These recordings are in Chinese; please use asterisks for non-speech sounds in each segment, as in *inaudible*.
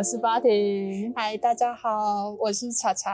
我是巴婷，嗨，大家好，我是查查，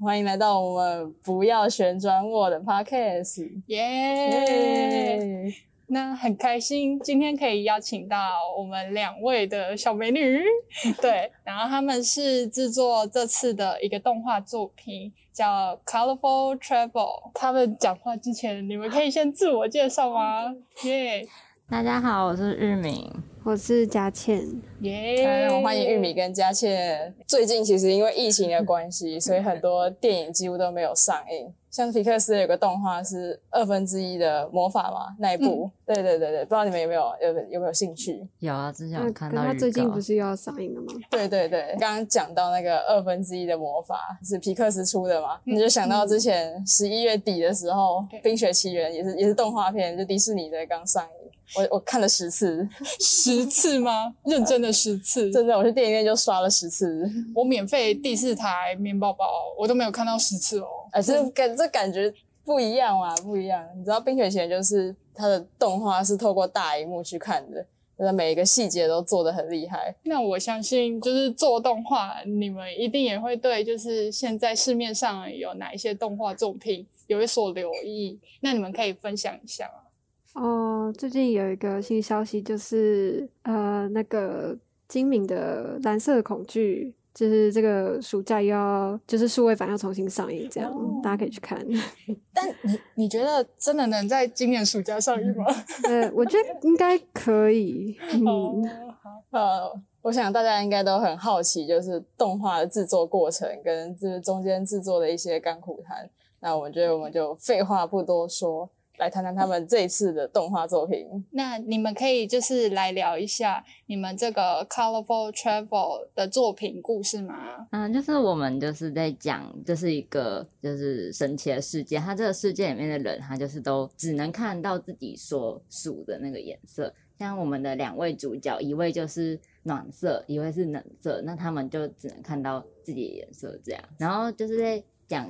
欢迎来到我们不要旋转我的 podcast，耶！那很开心，今天可以邀请到我们两位的小美女，*laughs* 对，然后他们是制作这次的一个动画作品，叫《Colorful Travel》。他们讲话之前，你们可以先自我介绍吗？耶！大家好，我是日明，我是佳倩，耶！我欢迎玉米跟佳倩。最近其实因为疫情的关系，*laughs* 所以很多电影几乎都没有上映。像皮克斯有个动画是二分之一的魔法嘛，那一部，对对对对，不知道你们有没有有有没有兴趣？有啊，之前那有看到预可他最近不是又要上映了吗？对对对，刚刚讲到那个二分之一的魔法是皮克斯出的嘛，你就想到之前十一月底的时候，对《冰雪奇缘》也是也是动画片，就迪士尼的刚上映，我我看了十次，十次吗？认真的十次？*laughs* 真的，我去电影院就刷了十次，我免费第四台面包包，我都没有看到十次哦。哎，这感这感觉不一样啊，不一样。你知道《冰雪奇缘》就是它的动画是透过大荧幕去看的，就是每一个细节都做的很厉害。那我相信，就是做动画，你们一定也会对，就是现在市面上有哪一些动画作品有所留意。那你们可以分享一下吗？哦，最近有一个新消息，就是呃，那个精明的蓝色的恐惧，就是这个暑假又要就是数位版要重新上映，这样、哦大家可以去看。*laughs* 但你你觉得真的能在今年暑假上映吗？*laughs* 呃，我觉得应该可以。哦嗯，，好，呃，我想大家应该都很好奇，就是动画的制作过程跟就是中间制作的一些甘苦谈。那我觉得我们就废话不多说，来谈谈他们这一次的动画作品。那你们可以就是来聊一下你们这个 Colorful Travel 的作品故事吗？嗯，就是我们就是在讲，这是一个就是神奇的世界，它这个世界里面的人，他就是都只能看到自己所属的那个颜色。像我们的两位主角，一位就是暖色，一位是冷色，那他们就只能看到自己的颜色这样。然后就是在讲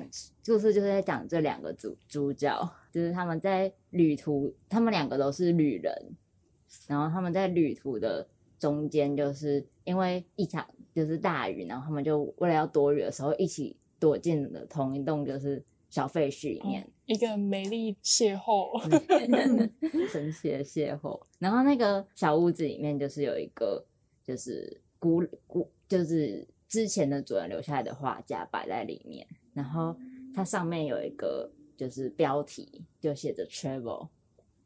故事，就是在讲这两个主主角，就是他们在旅途，他们两个都是旅人，然后他们在旅途的中间，就是因为一场就是大雨，然后他们就为了要躲雨的时候，一起躲进了同一栋就是小废墟里面，一个美丽邂逅。*laughs* 神奇的邂逅。然后那个小屋子里面就是有一个就是古古就是之前的主人留下来的画架摆在里面，然后它上面有一个就是标题就写着 travel，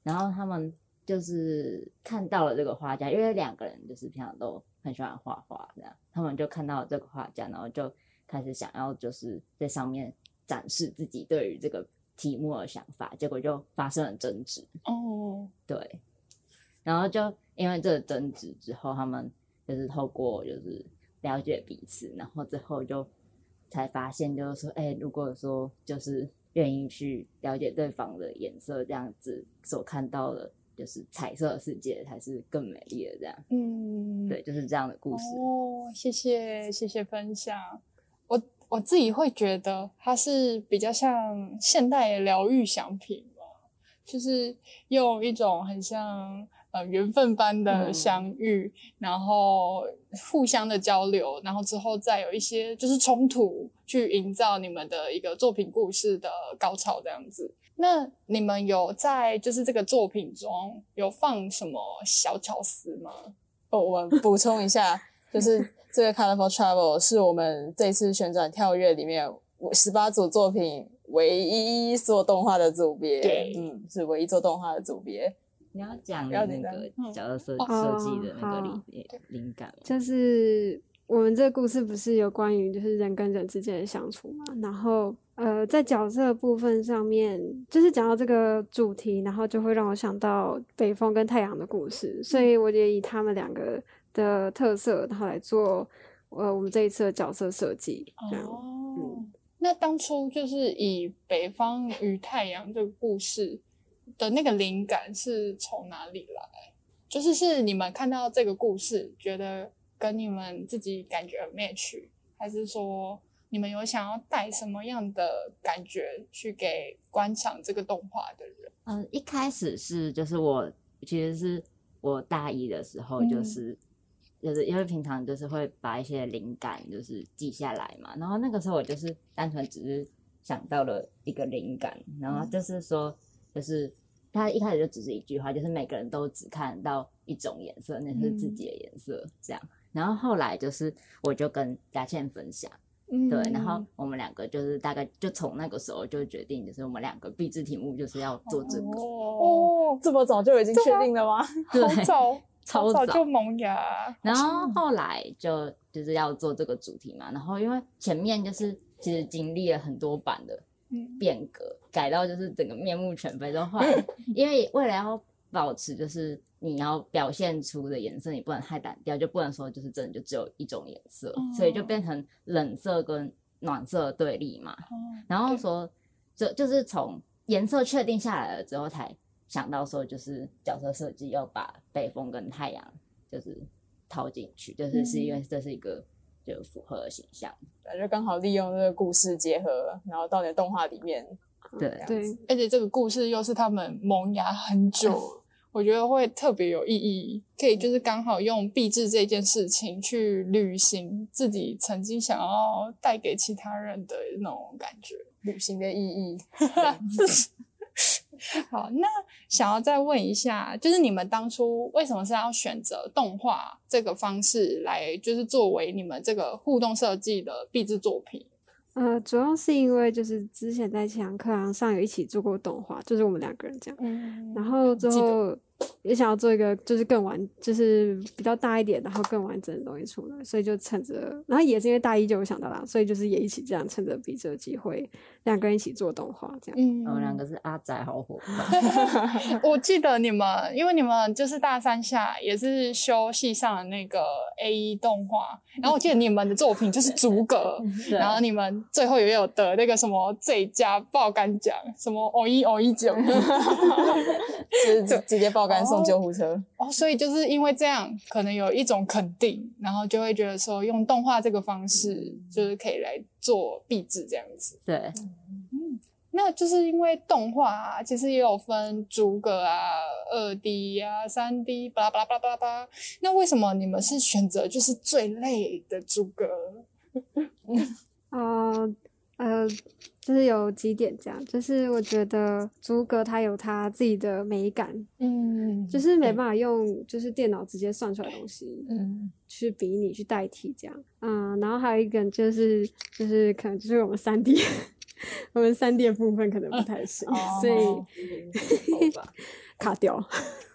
然后他们就是看到了这个画家，因为两个人就是平常都很喜欢画画，这样他们就看到了这个画家，然后就开始想要就是在上面展示自己对于这个题目的想法，结果就发生了争执。哦，对，然后就因为这个争执之后，他们就是透过就是了解彼此，然后之后就才发现，就是说，哎、如果说就是愿意去了解对方的颜色，这样子所看到的，就是彩色的世界才是更美丽的。这样，嗯，对，就是这样的故事。哦，谢谢谢谢分享。我我自己会觉得它是比较像现代的疗愈想品吧，就是用一种很像呃缘分般的嗯相遇，然后互相的交流，然后之后再有一些就是冲突，去营造你们的一个作品故事的高潮这样子。那你们有在就是这个作品中有放什么小巧思吗？哦，我们补充一下，就是 *laughs* 这个 Colorful Travel 是我们这次旋转跳跃里面十八组作品唯一做动画的组别，对嗯，是唯一做动画的组别。你要讲那个嗯角色设哦设计的那个好灵灵感？就是我们这个故事不是有关于就是人跟人之间的相处嘛，然后呃，在角色部分上面，就是讲到这个主题，然后就会让我想到北风跟太阳的故事，所以我也以他们两个的特色，然后来做呃我们这一次的角色设计，这样。哦，那当初就是以北方与太阳这个故事的那个灵感是从哪里来？就是是你们看到这个故事，觉得跟你们自己感觉很 match，还是说你们有想要带什么样的感觉去给观赏这个动画的人？嗯，一开始是就是我其实是我大一的时候，就嗯是就是因为平常就是会把一些灵感就是记下来嘛，然后那个时候我就是单纯只是想到了一个灵感，然后就是说就是他一开始就只是一句话，就是每个人都只看到一种颜色，那是自己的颜色这样。然后后来就是我就跟佳倩分享，嗯对，然后我们两个就是大概就从那个时候就决定，就是我们两个必制题目就是要做这个，哦，哦，这么早就已经确定了吗？对好早，*laughs* 超早早就萌芽，然后后来就就是要做这个主题嘛，然后因为前面就是其实经历了很多版的嗯变革，改到就是整个面目全非都换了，*laughs* 因为为了要保持就是你要表现出的颜色，你不能太单调，就不能说就是真的就只有一种颜色，所以就变成冷色跟暖色对立嘛。哦然后说，就就是从颜色确定下来了之后，才想到说，就是角色设计要把北风跟太阳就是套进去，就是是因为这是一个就符合的形象。对就刚好利用这个故事结合，然后到你的动画里面。对对，而且这个故事又是他们萌芽很久，我觉得会特别有意义，可以就是刚好用壁纸这件事情去履行自己曾经想要带给其他人的那种感觉。旅行的意义。*laughs* 好，那想要再问一下，就是你们当初为什么是要选择动画这个方式来，就是作为你们这个互动设计的壁纸作品？呃，主要是因为就是之前在启航课堂上有一起做过动画，就是我们两个人这样，嗯然后之后也想要做一个就是更完，就是比较大一点，然后更完整的东西出来，所以就趁着，然后也是因为大一就有想到啦，所以就是也一起这样趁着比这个机会，两个人一起做动画这样。嗯。我们两个是阿仔好伙伴，*laughs* 我记得你们，因为你们就是大三下也是修系上的那个 A 一动画，然后我记得你们的作品就是逐格，*laughs* 然后你们最后也有得那个什么最佳爆肝奖，什么偶一偶一奖 *laughs* 就是 *laughs* 直直接爆肝送救护车。哦，所以就是因为这样，可能有一种肯定，然后就会觉得说用动画这个方式，就是可以来做壁纸这样子。对，那就是因为动画啊，其实也有分逐格啊、二 D 啊、三 D，巴拉巴拉巴拉巴拉。那为什么你们是选择就是最累的逐格？*laughs* 呃呃，就是有几点这样，就是我觉得逐格它有它自己的美感，嗯就是没办法用就是电脑直接算出来的东西，嗯。去比拟去代替这样，嗯，然后还有一个就是就是可能就是我们三 D，*laughs* 我们三 D 的部分可能不太行，所以 *laughs* 哦以卡掉。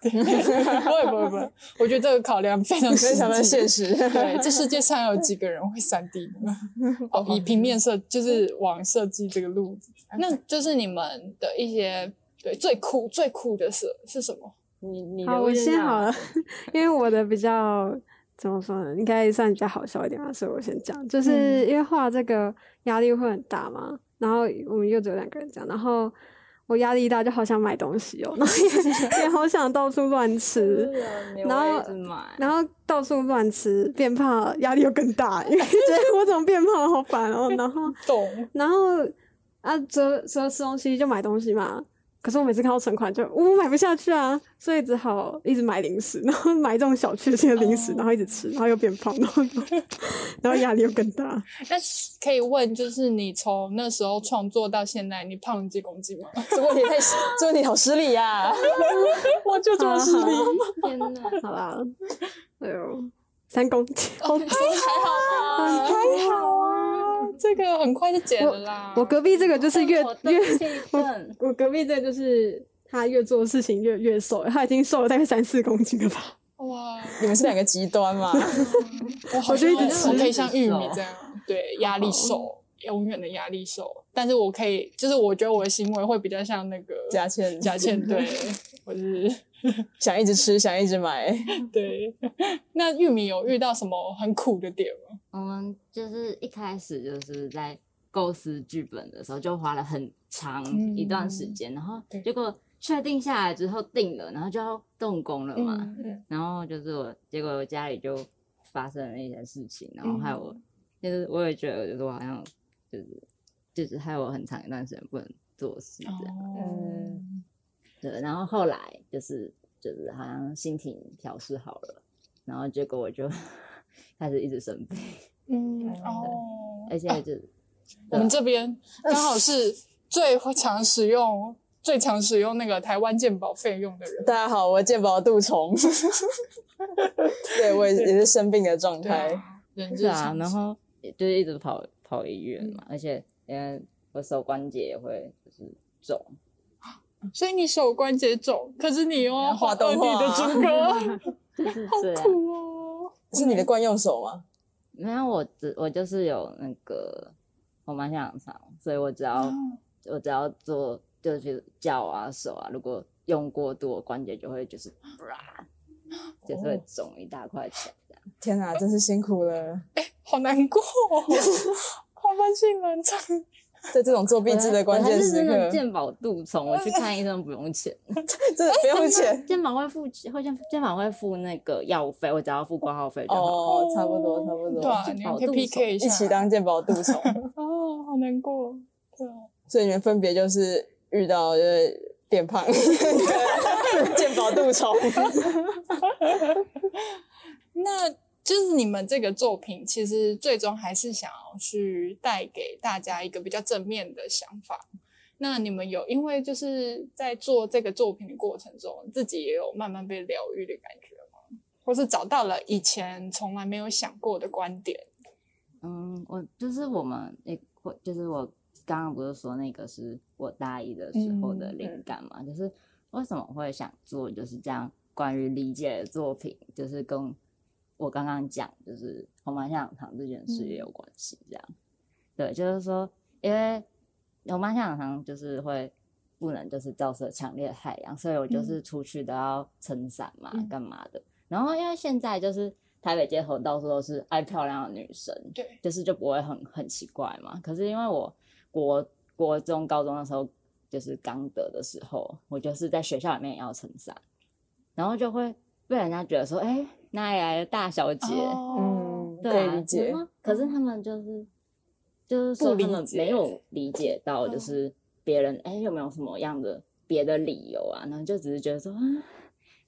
*laughs* 不会不会不会，我觉得这个考量非常 *laughs* 非常的现实。对，这世界上有几个人会三 D 呢？*laughs* 哦，以平面设就是往设计这个路子，那就是你们的一些对最酷最酷的是是什么？你你好，我先好了，因为我的比较怎么说呢，应该算比较好笑一点吧，所以我先讲，就是因为画这个压力会很大嘛，然后我们又只有两个人这样，然后我压力大，就好想买东西哦，然后也 *laughs* 也好想到处乱吃，然后然后到处乱吃，变胖，压力又更大，因为觉得我怎么变胖，好烦哦，然后 *laughs* 懂然后啊，除了除了吃东西就买东西嘛。可是我每次看到存款就我、买不下去啊，所以只好一直买零食，然后买这种小确幸的零食，哦然后一直吃，然后又变胖，然后又 *laughs* 然后压力又更大。*laughs* 那可以问，就是你从那时候创作到现在，你胖了几公斤吗？*laughs* 这问题太这问题好失礼呀！我就这么失礼。天哪！好啦，哎呦，三公斤，哦，还好吧，还好啊，这个很快就减了啦。我隔壁这个就是越越气氛我隔壁这个就是他越做事情越越瘦，他已经瘦了大概三四公斤了吧。哇，你们是两个极端嘛？*laughs* 我好像一直像吃我可以像玉米这样，对，压力瘦，永远的压力瘦。但是我可以，就是我觉得我的行为会比较像那个佳倩，佳倩，对，*laughs* 我是 *laughs* 想一直吃，想一直买。对。那玉米有遇到什么很苦的点吗？我们就是一开始就是在构思剧本的时候，就花了很长一段时间，然后结果确定下来之后定了，然后就要动工了嘛，嗯然后就是我，结果我家里就发生了一些事情，然后还有我，嗯。就是我也觉得，就是我好像就是就是害我很长一段时间不能做事这样，哦，对，然后后来就是就是好像心情调试好了，然后结果我就开始一直生病，嗯 *laughs* 哦，而且就我们这边刚好 *laughs* 是最会常使用、最常使用那个台湾健保费用的人。大家好，我健保杜虫，*laughs* 对我也也是生病的状态。是啊，常然后就是一直跑跑医院嗯嘛，而且因为我手关节也会就是肿，所以你手关节肿，可是你又要画动画的画主歌，好这样。酷哦！是你的惯用手吗？没有，我只我就是有那个红斑性狼疮，所以我只要、嗯我只要做就是脚啊手啊，如果用过度，我关节就会就是啪，*sniffs* 就是会肿一大块起来这样。天哪，真是辛苦了。好难过哦，*laughs* 红斑性狼疮。*laughs* 在这种做壁纸的关键时我还是真的刻，健保杜虫，我去看医生不用钱，*laughs* 真的不用钱健保会付会健健保会付那个药费，我只要付挂号费就好。哦，差不多差不多，对啊，你们可以 PK 一下，一起当健保杜从。*laughs* 哦，好难过。对啊，所以你们分别就是遇到就是变胖、健保杜从。那就是你们这个作品，其实最终还是想要去带给大家一个比较正面的想法。那你们有因为就是在做这个作品的过程中，自己也有慢慢被疗愈的感觉吗？或是找到了以前从来没有想过的观点？嗯，我就是我们那会就是我刚刚不是说那个是我大一的时候的嗯灵感嘛，就是为什么会想做就是这样关于理解的作品，就是跟我刚刚讲就是红斑象糖这件事也有关系，这样、对，就是说因为红斑象糖就是会。不能就是照射强烈的太阳，所以我就是出去都要撑伞嘛，嗯干嘛的。然后因为现在就是台北街头到处都是爱漂亮的女生，对，就是就不会很很奇怪嘛。可是因为我国国中、高中的时候，就是刚得的时候，我就是在学校里面也要撑伞，然后就会被人家觉得说，哎、哪里来的大小姐？哦，嗯，对理解可是他们就是就是说他们没有理解到，嗯就是别人哎、有没有什么样的别的理由啊？然后就只是觉得说，啊，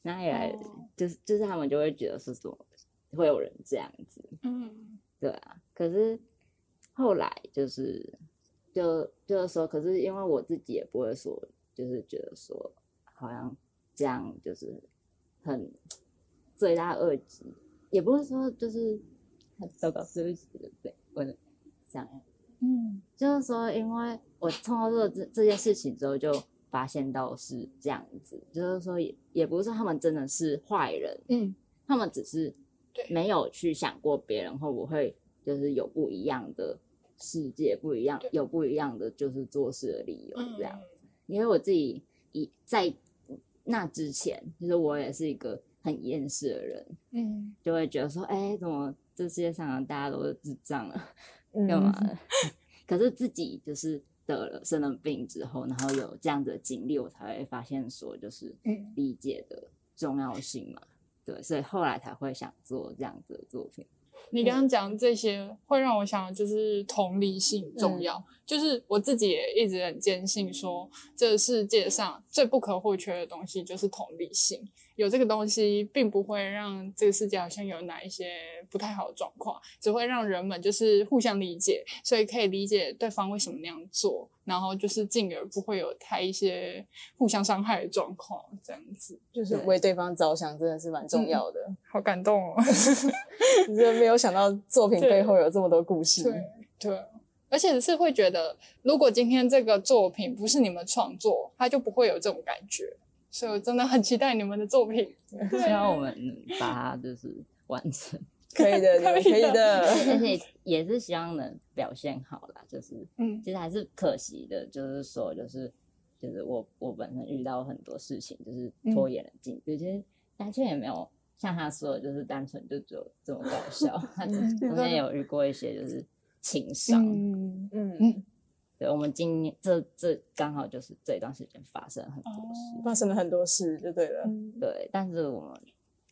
哪里来的？哦就是就是他们就会觉得是说会有人这样子，嗯对啊，可是后来就是就就是说，可是因为我自己也不会说，就是觉得说好像这样就是很罪大恶极，也不是说就是很糟糕，对不起，对？我的这样，嗯就是说，因为我通过这这这件事情之后，就发现到是这样子，就是说也也不是说他们真的是坏人，嗯他们只是没有去想过别人会不会就是有不一样的世界，不一样有不一样的就是做事的理由嗯，这样。因为我自己以在那之前，就是我也是一个很厌世的人，嗯就会觉得说，哎、怎么这世界上大家都是智障啊，嗯干嘛的？*laughs* 可是自己就是得了生了病之后，然后有这样的经历，我才会发现说，就是嗯理解的重要性嘛。对，所以后来才会想做这样子的作品。你刚刚讲这些，会让我想，就是同理性重要。就是我自己也一直很坚信说，这个世界上最不可或缺的东西就是同理性。有这个东西，并不会让这个世界好像有哪一些不太好的状况，只会让人们就是互相理解，所以可以理解对方为什么那样做，然后就是进而不会有太一些互相伤害的状况，这样子。就是为对方着想，真的是蛮重要的。好感动哦。*laughs* 真的没有想到作品背后有这么多故事。对对，而且是会觉得，如果今天这个作品不是你们创作，它就不会有这种感觉。所以我真的很期待你们的作品。*laughs* 希望我们把它就是完成，*laughs* 可以的，可以的可以的。而且也是希望能表现好啦。就是嗯其实还是可惜的，就是说就是就是我我本身遇到很多事情，就是拖延了进度。其实大倩也没有像他说的，就是单纯就只有这么搞 *laughs* 笑，中间有遇过一些就是情商。嗯嗯，对，我们今年这这刚好就是这一段时间发生很多事，发生了很多事，就对了。嗯对，但是我们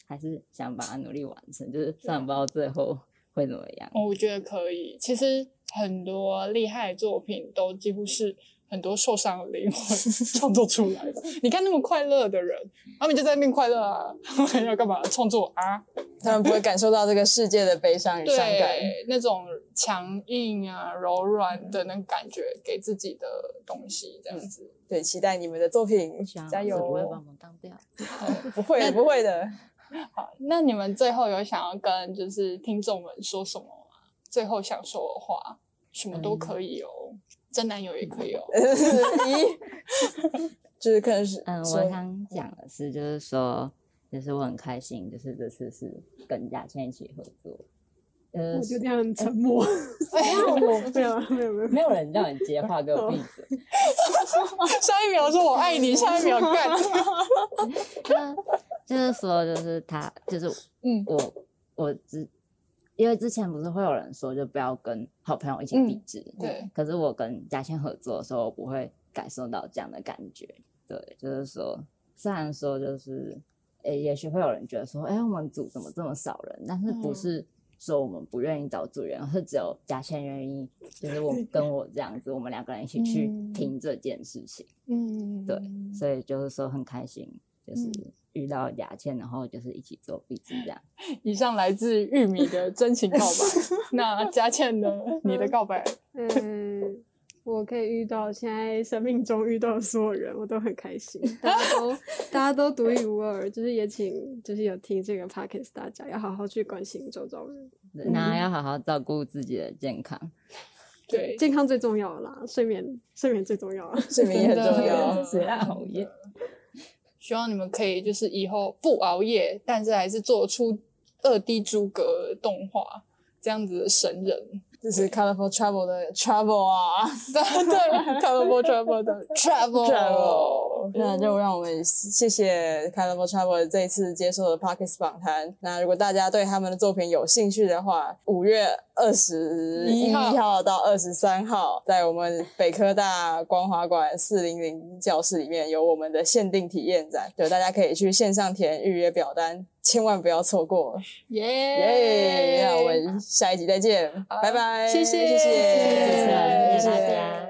还是想把它努力完成，就是虽然不知道最后会怎么样。哦，我觉得可以。其实很多厉害的作品都几乎是很多受伤的灵魂 *laughs* 创作出来的。你看那么快乐的人，他们就在那边快乐啊，他们要干嘛创作啊？他们不会感受到这个世界的悲伤与伤感。对，那种强硬啊、柔软的那种感觉，给自己的东西这样子。对，期待你们的作品，加油！不会把我们当掉，不会，不会的。好，那你们最后有想要跟就是听众们说什么吗？最后想说的话，什么都可以哦，真男友也可以哦。*laughs* *laughs* 就是可能是，嗯，我想讲的是，就是说，就是我很开心，就是这次是跟嘉倩一起合作。呃，我就这样沉默。*laughs* 没有，没有，没有，没有，没有人叫你接话，给我闭嘴。上一秒说我爱你，下一秒干。就是说，就是他，就是嗯，我我之，因为之前不是会有人说，就不要跟好朋友一起比值。对。可是我跟嘉倩合作的时候，我不会感受到这样的感觉。对，就是说，虽然说，就是诶，也许会有人觉得说，哎，我们组怎么这么少人？但是不是。说我们不愿意找组员，是只有嘉倩愿意，就是我跟我这样子，我们两个人一起去听这件事情。嗯，对，所以就是说很开心，就是遇到雅倩，然后就是一起做壁纸这样。*laughs* 以上来自玉米的真情告白，*laughs* 那佳倩呢？你的告白？嗯。我可以遇到现在生命中遇到的所有人，我都很开心。大家都 *laughs* 大家都独一无二，就是也请就是有听这个 podcast，大家要好好去关心周遭人，那要好好照顾自己的健康。对，健康最重要啦，睡眠睡眠最重要啊，睡眠也很重要熬夜。希望你们可以就是以后不熬夜，但是还是做出二 D 诸葛动画这样子的神人。这是 Colorful Travel 的 Travel 啊，对，*laughs* Colorful Travel 的 *laughs* Travel，那就让我们谢谢 Colorful Travel 这一次接受的 Parkers 访谈。那如果大家对他们的作品有兴趣的话，五月二十一号到二十三号，在我们北科大光华馆四零零教室里面有我们的限定体验展，对，大家可以去线上填预约表单。千万不要错过！耶耶！那我们下一集再见，拜拜！谢谢谢谢谢谢大家。